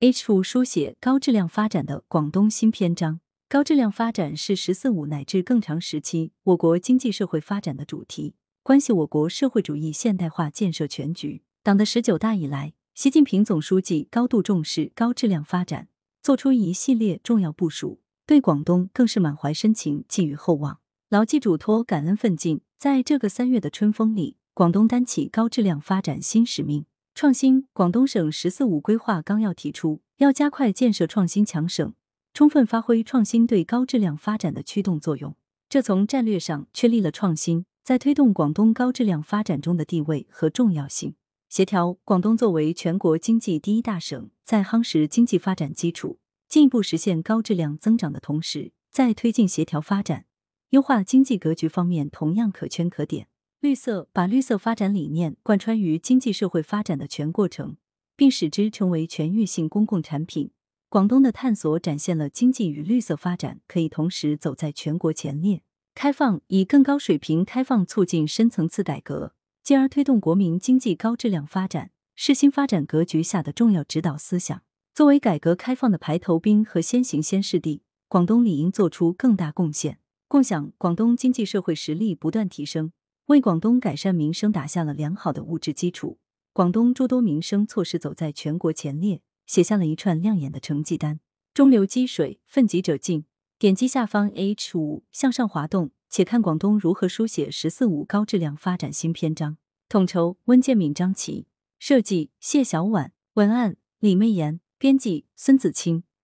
H 五书写高质量发展的广东新篇章。高质量发展是“十四五”乃至更长时期我国经济社会发展的主题，关系我国社会主义现代化建设全局。党的十九大以来，习近平总书记高度重视高质量发展，作出一系列重要部署，对广东更是满怀深情，寄予厚望。牢记嘱托，感恩奋进，在这个三月的春风里，广东担起高质量发展新使命。创新，广东省“十四五”规划纲要提出，要加快建设创新强省，充分发挥创新对高质量发展的驱动作用。这从战略上确立了创新在推动广东高质量发展中的地位和重要性。协调广东作为全国经济第一大省，在夯实经济发展基础，进一步实现高质量增长的同时，在推进协调发展。优化经济格局方面同样可圈可点。绿色把绿色发展理念贯穿于经济社会发展的全过程，并使之成为全域性公共产品。广东的探索展现了经济与绿色发展可以同时走在全国前列。开放以更高水平开放促进深层次改革，进而推动国民经济高质量发展，是新发展格局下的重要指导思想。作为改革开放的排头兵和先行先试地，广东理应做出更大贡献。共享广东经济社会实力不断提升，为广东改善民生打下了良好的物质基础。广东诸多民生措施走在全国前列，写下了一串亮眼的成绩单。中流击水，奋楫者进。点击下方 H 五向上滑动，且看广东如何书写“十四五”高质量发展新篇章。统筹温建敏、张琪，设计谢小婉，文案李媚妍，编辑孙子清。